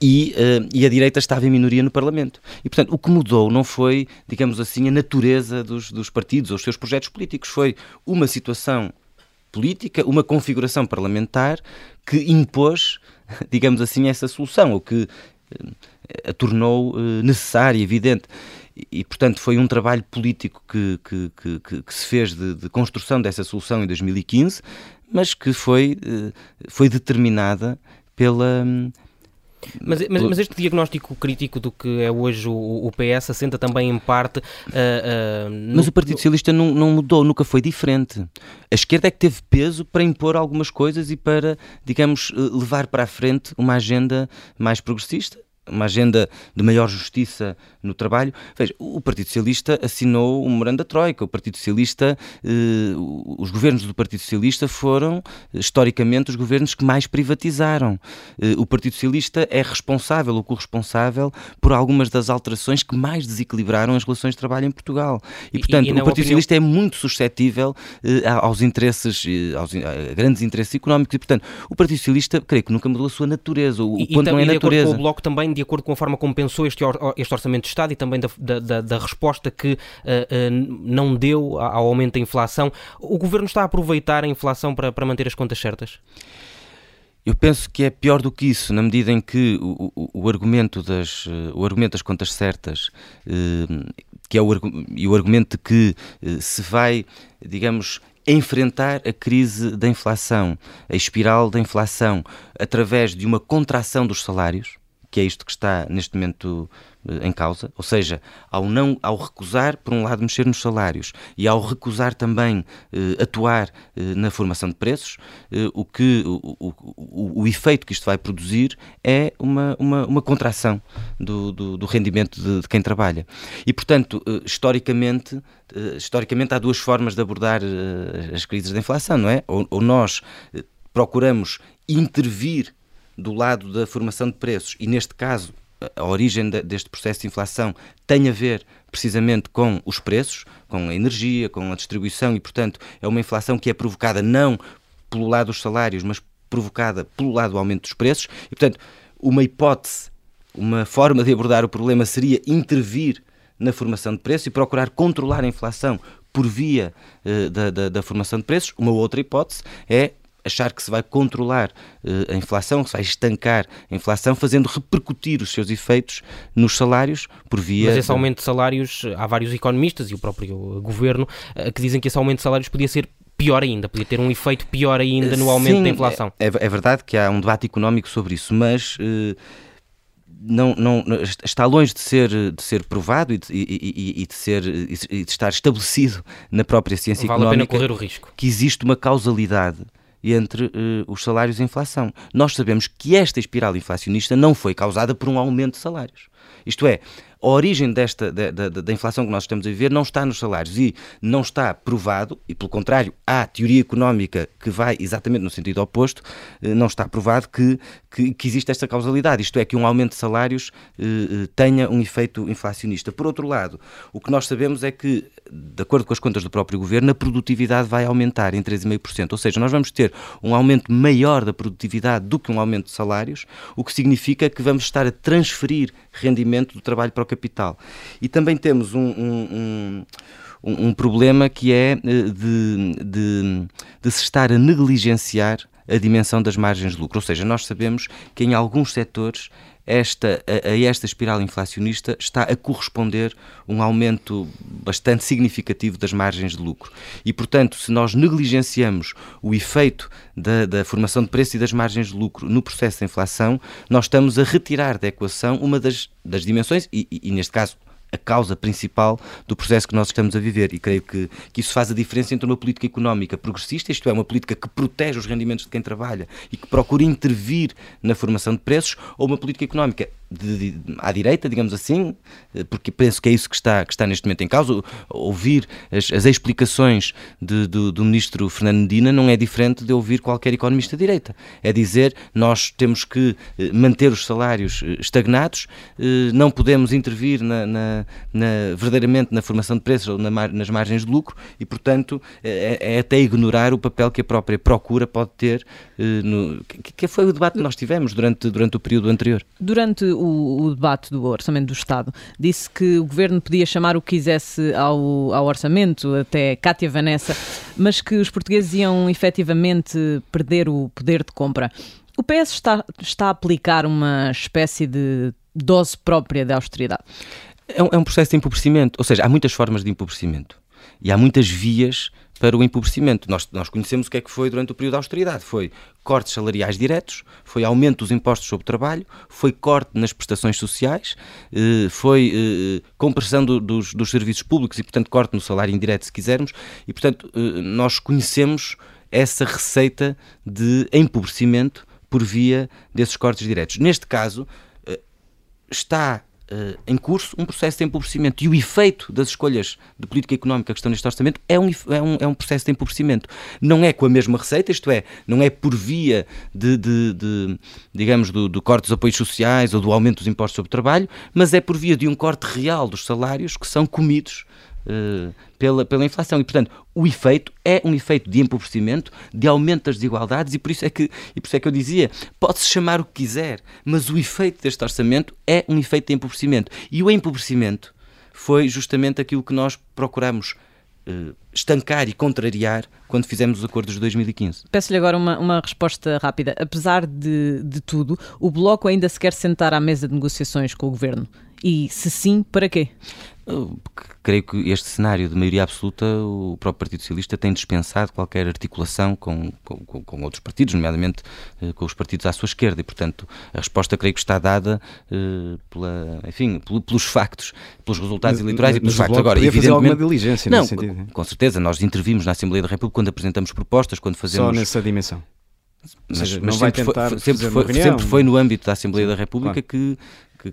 S9: e, uh, e a direita estava em minoria no Parlamento. E, portanto, o que mudou não foi, digamos assim, a natureza dos, dos partidos ou os seus projetos políticos, foi uma situação política, uma configuração parlamentar que impôs, [LAUGHS] digamos assim, essa solução, o que eh, a tornou eh, necessária, evidente. E, portanto, foi um trabalho político que, que, que, que se fez de, de, construção dessa solução em 2015, mas que foi, eh, foi determinada pela,
S7: mas, mas, mas, este diagnóstico crítico do que é hoje o, o PS assenta também em parte. Uh,
S9: uh, no... Mas o Partido Socialista não, não mudou, nunca foi diferente. A esquerda é que teve peso para impor algumas coisas e para, digamos, levar para a frente uma agenda mais progressista uma agenda de maior justiça no trabalho. Veja, o Partido Socialista assinou o memorando da Troika. O Partido Socialista, eh, os governos do Partido Socialista foram, historicamente, os governos que mais privatizaram. Eh, o Partido Socialista é responsável ou corresponsável por algumas das alterações que mais desequilibraram as relações de trabalho em Portugal. E, portanto, e, e o Partido opinião... Socialista é muito suscetível eh, aos interesses, eh, aos a grandes interesses económicos. E, portanto, o Partido Socialista, creio que nunca mudou a sua natureza. O
S7: e,
S9: ponto não é natureza.
S7: O Bloco também de acordo com a forma como pensou este, or, este Orçamento de Estado e também da, da, da resposta que uh, uh, não deu ao aumento da inflação. O Governo está a aproveitar a inflação para, para manter as contas certas?
S9: Eu penso que é pior do que isso, na medida em que o, o, o argumento, das, o argumento das contas certas, eh, que é o, e o argumento de que eh, se vai, digamos, enfrentar a crise da inflação, a espiral da inflação, através de uma contração dos salários, que é isto que está neste momento eh, em causa, ou seja, ao não ao recusar por um lado mexer nos salários e ao recusar também eh, atuar eh, na formação de preços, eh, o que o, o, o, efeito que isto vai produzir é uma, uma, uma contração do, do, do rendimento de, de, quem trabalha. E portanto, eh, historicamente, eh, historicamente há duas formas de abordar as crises da inflação, não é? Ou, ou nós procuramos intervir do lado da formação de preços, e neste caso a origem deste processo de inflação tem a ver precisamente com os preços, com a energia, com a distribuição, e portanto é uma inflação que é provocada não pelo lado dos salários, mas provocada pelo lado do aumento dos preços, e portanto uma hipótese, uma forma de abordar o problema seria intervir na formação de preços e procurar controlar a inflação por via uh, da, da, da, formação de preços. Uma outra hipótese é achar que se vai controlar uh, a inflação, que se vai estancar a inflação, fazendo repercutir os seus efeitos nos salários por via.
S7: Mas esse aumento de salários, há vários economistas e o próprio governo uh, que dizem que esse aumento de salários podia ser pior ainda, podia ter um efeito pior ainda no aumento
S9: Sim,
S7: da inflação.
S9: É, é, verdade que há um debate económico sobre isso, mas. Não, não, está longe de ser, de ser provado e de, e, e de ser, e de estar estabelecido na própria ciência
S7: vale
S9: económica
S7: a pena correr o risco.
S9: que existe uma causalidade entre uh, os salários e a inflação. Nós sabemos que esta espiral inflacionista não foi causada por um aumento de salários. Isto é, a origem desta, da, da, da, inflação que nós estamos a viver não está nos salários e não está provado, e pelo contrário, há teoria económica que vai exatamente no sentido oposto, eh, não está provado que, que, que existe esta causalidade, isto é, que um aumento de salários eh, eh, tenha um efeito inflacionista. Por outro lado, o que nós sabemos é que, de acordo com as contas do próprio governo, a produtividade vai aumentar em 3,5%, ou seja, nós vamos ter um aumento maior da produtividade do que um aumento de salários, o que significa que vamos estar a transferir rendimento do trabalho para capital. E também temos um, um, um, um problema que é eh, de, de, de se estar a negligenciar a dimensão das margens de lucro. Ou seja, nós sabemos que em alguns setores esta, a, a, esta espiral inflacionista está a corresponder um aumento bastante significativo das margens de lucro. E, portanto, se nós negligenciamos o efeito da, da formação de preço e das margens de lucro no processo de inflação, nós estamos a retirar da equação uma das, das dimensões, e, e, e neste caso a causa principal do processo que nós estamos a viver. E creio que, que isso faz a diferença entre uma política económica progressista, isto é, uma política que protege os rendimentos de quem trabalha e que procura intervir na formação de preços, ou uma política económica de, de, à direita, digamos assim, eh, porque penso que é isso que está, que está neste momento em causa. Ouvir as, as explicações de, do, do, ministro Fernando Medina não é diferente de ouvir qualquer economista de direita. É dizer, nós temos que eh, manter os salários eh, estagnados, não podemos intervir na, na, na verdadeiramente na formação de preços ou na, nas margens de lucro e, portanto, é, é, até ignorar o papel que a própria procura pode ter, no, que, que foi o debate que nós tivemos durante, durante o período anterior.
S8: Durante o, o, debate do Orçamento do Estado, disse que o Governo podia chamar o que quisesse ao, ao orçamento, até Cátia Vanessa, mas que os portugueses iam efetivamente perder o poder de compra. O PS está, está a aplicar uma espécie de dose própria de austeridade?
S9: É um, é um processo de empobrecimento, ou seja, há muitas formas de empobrecimento e há muitas vias para o empobrecimento. Nós, nós conhecemos o que é que foi durante o período da austeridade. Foi cortes salariais diretos, foi aumento dos impostos sobre o trabalho, foi corte nas prestações sociais, eh, foi eh, compressão do, dos, dos serviços públicos e, portanto, corte no salário indireto, se quisermos. E, portanto, eh, nós conhecemos essa receita de empobrecimento por via desses cortes diretos. Neste caso, está uh, em curso um processo de empobrecimento e o efeito das escolhas de política económica que estão neste orçamento é um, é um, é um processo de empobrecimento. Não é com a mesma receita, isto é, não é por via de, de, de digamos, do, do, corte dos apoios sociais ou do aumento dos impostos sobre o trabalho, mas é por via de um corte real dos salários que são comidos uh, pela, pela inflação. E, portanto, o efeito é um efeito de empobrecimento, de aumento das desigualdades, e por isso é que, e por isso é que eu dizia: pode-se chamar o que quiser, mas o efeito deste orçamento é um efeito de empobrecimento. E o empobrecimento foi justamente aquilo que nós procuramos uh, estancar e contrariar quando fizemos os acordos de 2015.
S8: Peço-lhe agora uma, uma resposta rápida. Apesar de, de tudo, o Bloco ainda se quer sentar à mesa de negociações com o Governo? E se sim, para quê?
S9: creio que este cenário de maioria absoluta, o próprio Partido Socialista tem dispensado qualquer articulação com, com, com outros partidos, nomeadamente eh, com os partidos à sua esquerda, e portanto a resposta creio que está dada uh, pela, enfim, pelos factos, pelos resultados mas, eleitorais mas, e pelos factos.
S1: Agora, evidentemente, alguma diligência
S9: não,
S1: nesse sentido.
S9: Com certeza, nós intervimos na Assembleia da República quando apresentamos propostas, quando fazemos.
S1: Só nessa dimensão.
S9: Mas, seja, mas sempre, foi, sempre, foi, sempre, foi, no âmbito da Assembleia Sim, da República claro. que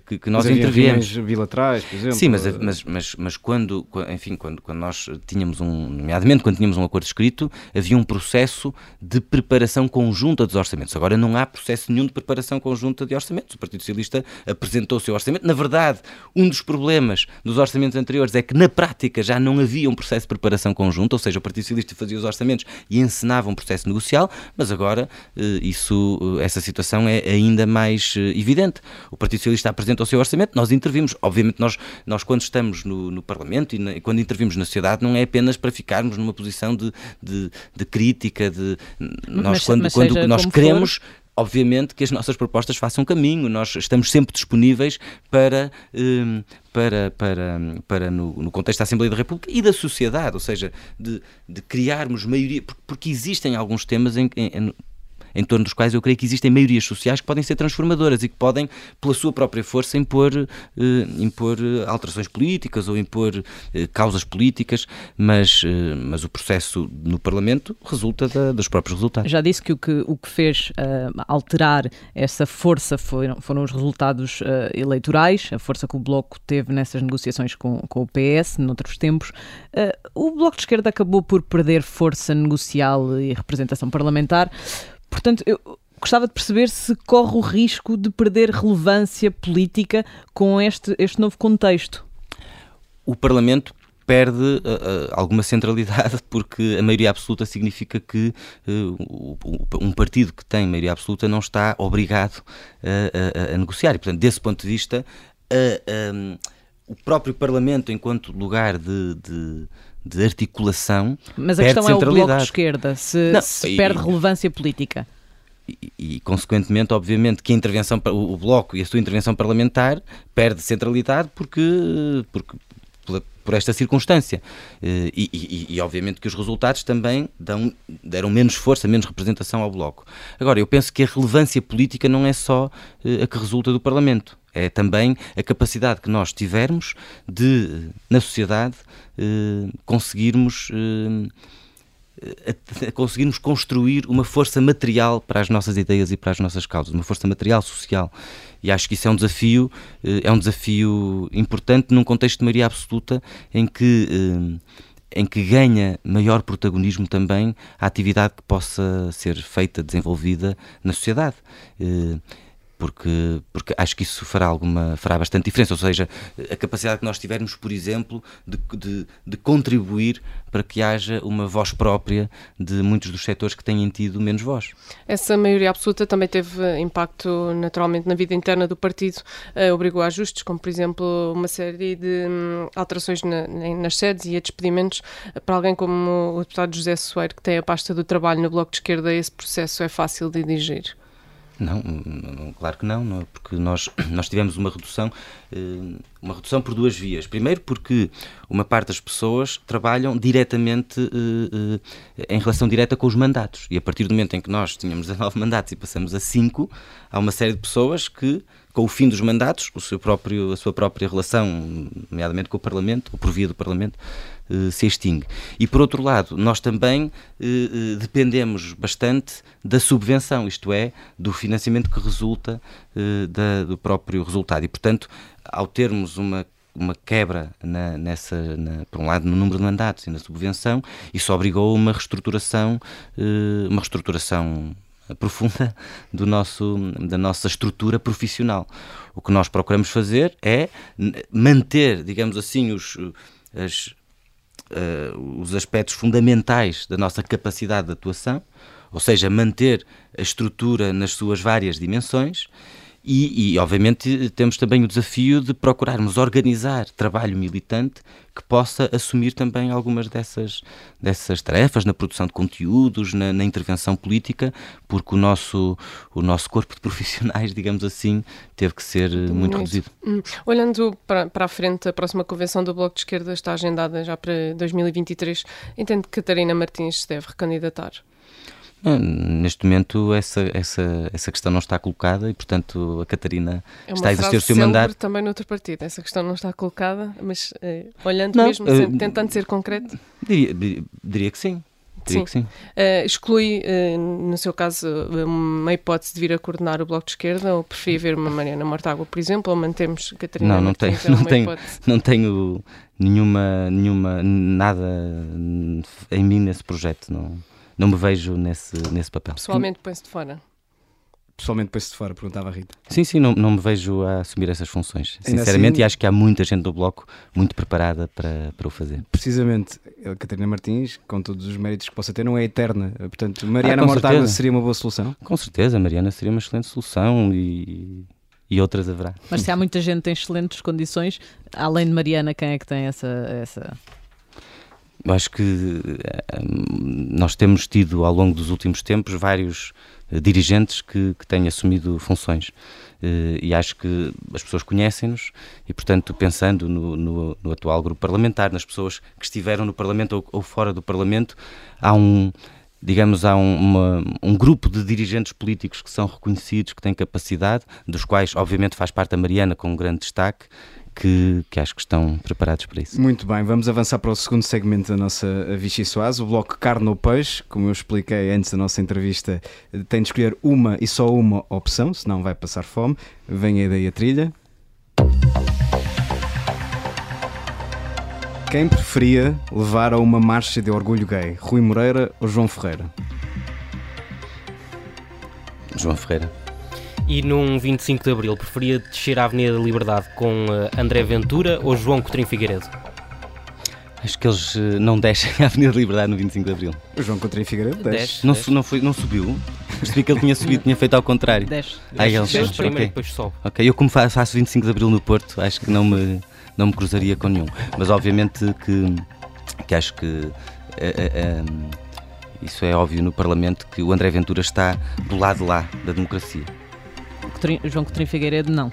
S9: que, que, que nós interviemos.
S1: bilaterais, por exemplo.
S9: Sim, mas, mas, mas, mas quando, enfim, quando, quando nós tínhamos um, nomeadamente quando tínhamos um acordo escrito, havia um processo de preparação conjunta dos orçamentos. Agora não há processo nenhum de preparação conjunta de orçamentos. O Partido Socialista apresentou o seu orçamento. Na verdade, um dos problemas dos orçamentos anteriores é que na prática já não havia um processo de preparação conjunta, ou seja, o Partido Socialista fazia os orçamentos e encenava um processo negocial, mas agora eh, isso, eh, essa situação é ainda mais eh, evidente. O Partido Socialista apresenta o seu orçamento, nós intervimos. Obviamente, nós, nós quando estamos no, no Parlamento e na, quando intervimos na sociedade, não é apenas para ficarmos numa posição de, de, de crítica, de nós
S8: mas,
S9: quando,
S8: mas
S9: quando nós queremos.
S8: For
S9: obviamente que as nossas propostas façam caminho, nós estamos sempre disponíveis para, hum, para, para, para no, no, contexto da Assembleia da República e da sociedade, ou seja, de, de criarmos maioria, porque, existem alguns temas em, em, em torno dos quais eu creio que existem maiorias sociais que podem ser transformadoras e que podem, pela sua própria força, impor, eh, impor eh, alterações políticas ou impor eh, causas políticas, mas, mas o processo no Parlamento resulta da, dos próprios resultados.
S8: Já disse que o que, o que fez uh, alterar essa força foram, foram os resultados uh, eleitorais, a força que o Bloco teve nessas negociações com, com o PS, noutros tempos. Uh, o Bloco de Esquerda acabou por perder força negocial e representação parlamentar. Portanto, eu gostava de perceber se corre o risco de perder relevância política com este, este novo contexto.
S9: O Parlamento perde uh, uh, alguma centralidade [LAUGHS] porque a maioria absoluta significa que uh, um partido que tem maioria absoluta não está obrigado a, a, a negociar e portanto desse ponto de vista um, o próprio Parlamento enquanto lugar de, de, de articulação
S8: mas a questão é o bloco de esquerda se, não, se e, perde relevância política
S9: e, e, consequentemente, obviamente, que a intervenção, o, o Bloco e a sua intervenção parlamentar perde centralidade porque, porque por esta circunstância. Eh, e, e, e, obviamente que os resultados também dão, deram menos força, menos representação ao Bloco. Agora, eu penso que a relevância política não é só eh, a que resulta do Parlamento. É também a capacidade que nós tivermos de, na sociedade, eh, conseguirmos a, conseguirmos construir uma força material para as nossas ideias e para as nossas causas, uma força material social. E acho que isso é um desafio, eh, é um desafio importante num contexto de maioria absoluta em que eh, em que ganha maior protagonismo também a atividade que possa ser feita, desenvolvida na sociedade. Eh, porque, porque acho que isso fará alguma fará bastante diferença, ou seja, a capacidade que nós tivermos, por exemplo, de, de, de contribuir para que haja uma voz própria de muitos dos setores que têm tido menos voz.
S6: Essa maioria absoluta também teve impacto naturalmente na vida interna do partido, uh, obrigou a ajustes, como por exemplo uma série de um, alterações na, nas sedes e a despedimentos. Para alguém como o deputado José Soeiro, que tem a pasta do trabalho no Bloco de Esquerda, esse processo é fácil de dirigir?
S9: Não, claro que não, não é? porque nós, [CLEARS THROAT] nós tivemos uma redução, eh, uma redução por duas vias. Primeiro, porque uma parte das pessoas trabalham diretamente, eh, eh, em relação direta com os mandatos. E a partir do momento em que nós tínhamos [LAUGHS] 19 mandatos e passamos a 5, há uma série de pessoas que com o fim dos mandatos, o seu próprio, a sua própria relação, nomeadamente com o Parlamento, ou por via do Parlamento, se extingue. E por outro lado, nós também eh, eh, dependemos bastante da subvenção, isto é, do financiamento que resulta da, do próprio resultado. E, portanto, ao termos uma uma quebra na, nessa, na, por um lado, no número de mandatos e na subvenção, isso obrigou uma reestruturação, uma reestruturação profunda do nosso, da nossa estrutura profissional. O que nós procuramos fazer é manter, digamos assim, os, as, uh, os aspectos fundamentais da nossa capacidade de atuação, ou seja, manter a estrutura nas suas várias dimensões e, e, obviamente, temos também o desafio de procurarmos organizar trabalho militante que possa assumir também algumas dessas, dessas tarefas na produção de conteúdos, na, na intervenção política, porque o nosso, o nosso corpo de profissionais, [LAUGHS] digamos assim, teve que ser eh, muito, muito. reduzido.
S6: Hum. Olhando para, para a frente, a próxima convenção do Bloco de Esquerda está agendada já para 2023. Entende que Catarina Martins se deve recandidatar?
S9: Neste momento essa, essa, essa questão não está colocada e, portanto, a Catarina
S6: é
S9: está a exercer
S6: o
S9: seu mandato.
S6: também noutro partido. Essa questão não está colocada, mas eh, olhando não, mesmo, uh, tentando ser concreto.
S9: Diria, diria que sim. Diria sim. Que sim.
S6: Uh, exclui, uh, no seu caso, uma hipótese de vir a coordenar o Bloco de Esquerda ou preferia ver uma Mariana Mortágua, por exemplo, ou mantemos Catarina
S9: Não, não, tenho, é não, tenho, não tenho nenhuma, nenhuma, nada em mim nesse projeto. Não não me vejo nesse, nesse papel.
S6: Pessoalmente põe-se de fora?
S1: Pessoalmente põe-se de fora, perguntava a Rita.
S9: Sim, sim, não, não me vejo a assumir essas funções. Ainda Sinceramente, assim, e acho que há muita gente do Bloco muito preparada para, para o fazer.
S1: Precisamente, a Catarina Martins, com todos os méritos que possa ter, não é eterna. Portanto, Mariana ah, Mortágua seria uma boa solução?
S9: Com certeza, Mariana seria uma excelente solução e, e outras haverá.
S8: Mas se há muita gente em excelentes condições, além de Mariana, quem é que tem essa, essa
S9: acho que eh, nós temos tido ao longo dos últimos tempos vários eh, dirigentes que, que têm assumido funções. Eh, e acho que as pessoas conhecem-nos e, portanto, pensando no, no, no, atual grupo parlamentar, nas pessoas que estiveram no Parlamento ou, ou fora do Parlamento, há um digamos, há um, uma, um grupo de dirigentes políticos que são reconhecidos, que têm capacidade, dos quais, obviamente, faz parte a Mariana com um grande destaque, que, que, acho que estão preparados para isso.
S10: Muito bem, vamos avançar para o segundo segmento da nossa Vichy Soaz, o bloco Carne ou Peixe. Como eu expliquei antes da nossa entrevista, tem de escolher uma e só uma opção, senão vai passar fome. Vem daí a trilha. Quem preferia levar a uma marcha de orgulho gay, Rui Moreira ou João Ferreira?
S9: João Ferreira.
S7: E num 25 de Abril, preferia descer à Avenida da Liberdade com uh, André Ventura ou João Coutinho Figueiredo?
S9: Acho que eles uh, não descem [LAUGHS] à Avenida da Liberdade no 25 de Abril.
S10: O João Coutinho Figueiredo desce. desce.
S9: Não, desce. Não, foi, não subiu? Percebi que ele tinha subido, tinha feito ao contrário.
S8: Desce.
S9: Ah, ele
S7: desce primeiro okay. depois sobe.
S9: Ok, eu como faço 25 de Abril no Porto, acho que não me, não me cruzaria com nenhum. Mas obviamente que, que acho que... É, isso é óbvio no Parlamento que o André Ventura está do lado lá da democracia.
S8: João Coutinho Figueiredo, não.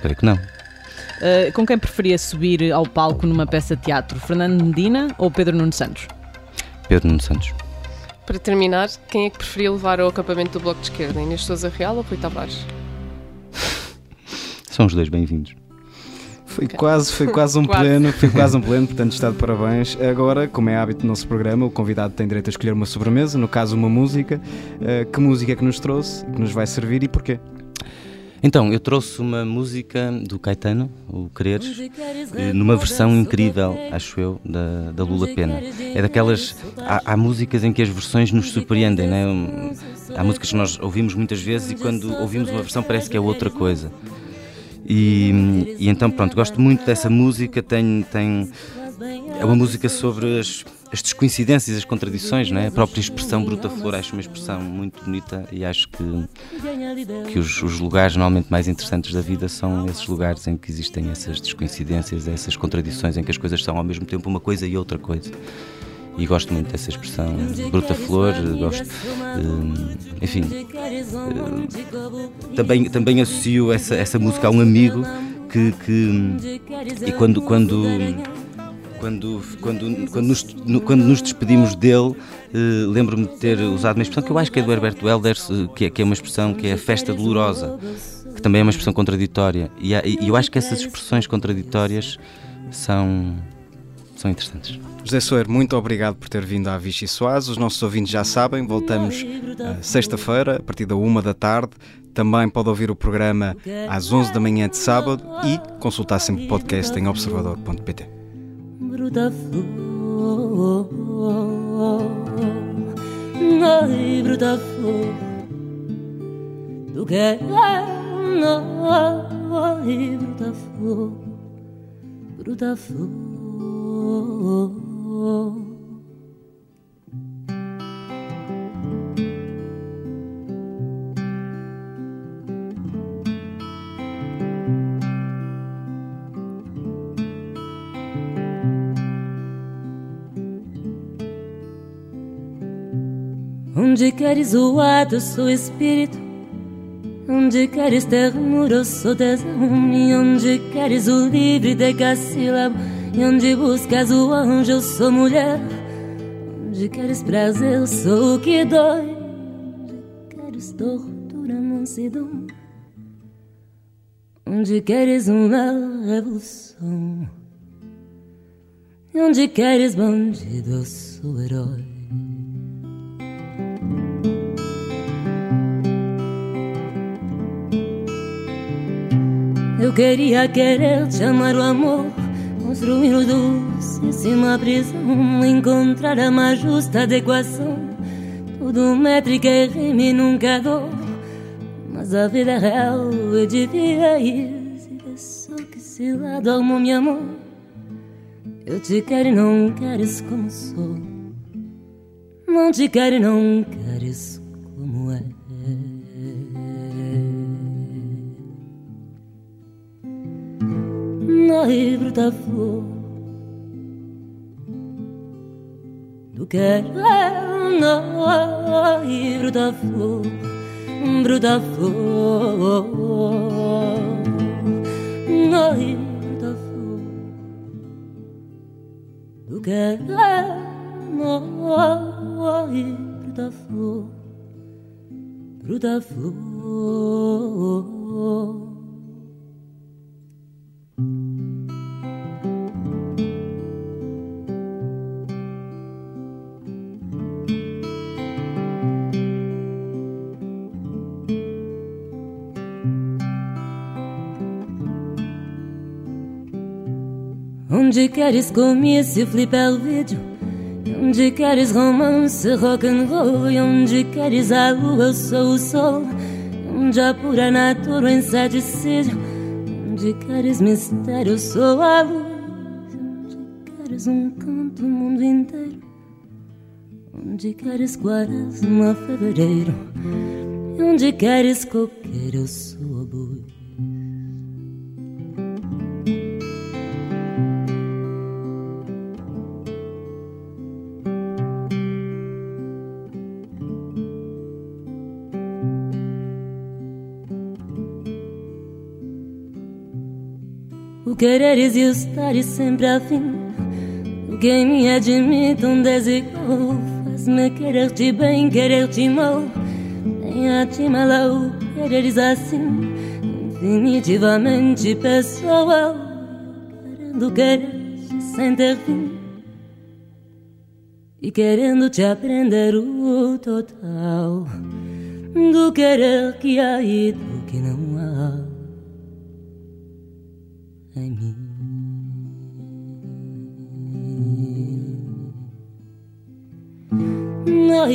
S9: Creio que não.
S8: Uh, com quem preferia subir ao palco numa peça de teatro? Fernando Medina ou Pedro Nuno Santos?
S9: Pedro Nuno Santos.
S6: Para terminar, quem é que preferia levar ao acampamento do Bloco de Esquerda? Inês Souza Real ou Rui Tavares?
S9: São os dois bem-vindos.
S10: Foi quase, foi quase um [LAUGHS] quase. pleno, foi quase um pleno, portanto está de parabéns. Agora, como é hábito do nosso programa, o convidado tem direito a escolher uma sobremesa, no caso uma música. Uh, que música é que nos trouxe, que nos vai servir e porquê?
S9: Então, eu trouxe uma música do Caetano, o Quereres, eh, numa versão incrível, acho eu, da, da Lula Pena. É daquelas. Há, há, músicas em que as versões nos surpreendem, né? Há músicas que nós ouvimos muitas vezes e quando ouvimos uma versão parece que é outra coisa. E, e então, pronto, gosto muito dessa música. Tem, tem, é uma música sobre as, as descoincidências, as contradições, não é? A própria expressão bruta flor acho uma expressão muito bonita e acho que, que os, os, lugares normalmente mais interessantes da vida são esses lugares em que existem essas descoincidências, essas contradições, em que as coisas são ao mesmo tempo uma coisa e outra coisa e gosto muito dessa expressão bruta flor, gosto, uh, enfim, uh, também, também associo essa, essa música a um amigo que, que e quando, quando quando, quando, quando, nos, quando nos despedimos dele, uh, lembro-me de ter usado uma expressão que eu acho que é do Herbert Welders, uh, que, é, que é uma expressão que é a festa dolorosa, que também é uma expressão contraditória. E, e eu acho que essas expressões contraditórias são, são interessantes.
S10: José Soeiro, muito obrigado por ter vindo à Vichy Soares. Os nossos ouvintes já sabem, voltamos uh, sexta-feira, a partir da uma da tarde. Também pode ouvir o programa às 11 da manhã de sábado e consultar sempre o podcast em observador.pt. Bruta. Onde queres o ar do seu espírito? Onde queres ternura, eu sou tesão E onde queres o livre decassílabo E onde buscas o anjo, eu sou mulher. Onde queres prazer, eu sou o que dói. Onde queres tortura, mansidão. Onde queres uma revolução. Onde queres bandido, eu sou herói queria querer chamar o amor, construir o docíssima prisão, encontrar a mais justa adequação. Tudo métrica e rime nunca dou, mas a vida é real eu devia ir. Se é só que se lá dormo, meu amor, eu te quero e não queres como sou. Não te quero e não queres Ai, bruta flor do querer, ai, bruta flor, bruta flor, ai, bruta flor do querer, ai, bruta flor, bruta flor. Queres comer se flipar o vídeo? Onde queres romance, rock and roll? E onde queres a lua, eu sou o sol? Onde a pura natura, inseticídio? Onde queres mistério, eu sou a luz? Onde queres um canto, o mundo inteiro? Onde queres quaresma, fevereiro? E onde queres coqueiro, eu sou a boi? O quereres e o estares sempre afim. O que em mim admite um desigual. Faz-me querer-te bem, querer-te mal. Nem a ti mal quereres assim. Definitivamente pessoal. Querendo querer-te sem ter fim. E querendo te aprender o total. Do querer que há e do que não há em mim. Na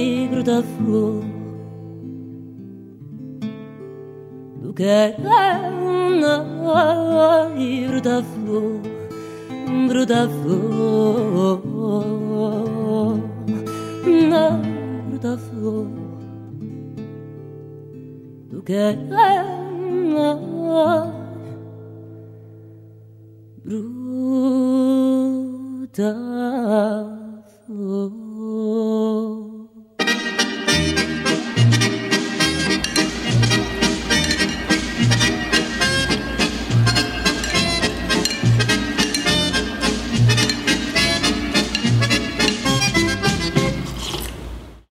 S10: da flor do que é na da flor, bruta flor, na da flor do que Rudolph.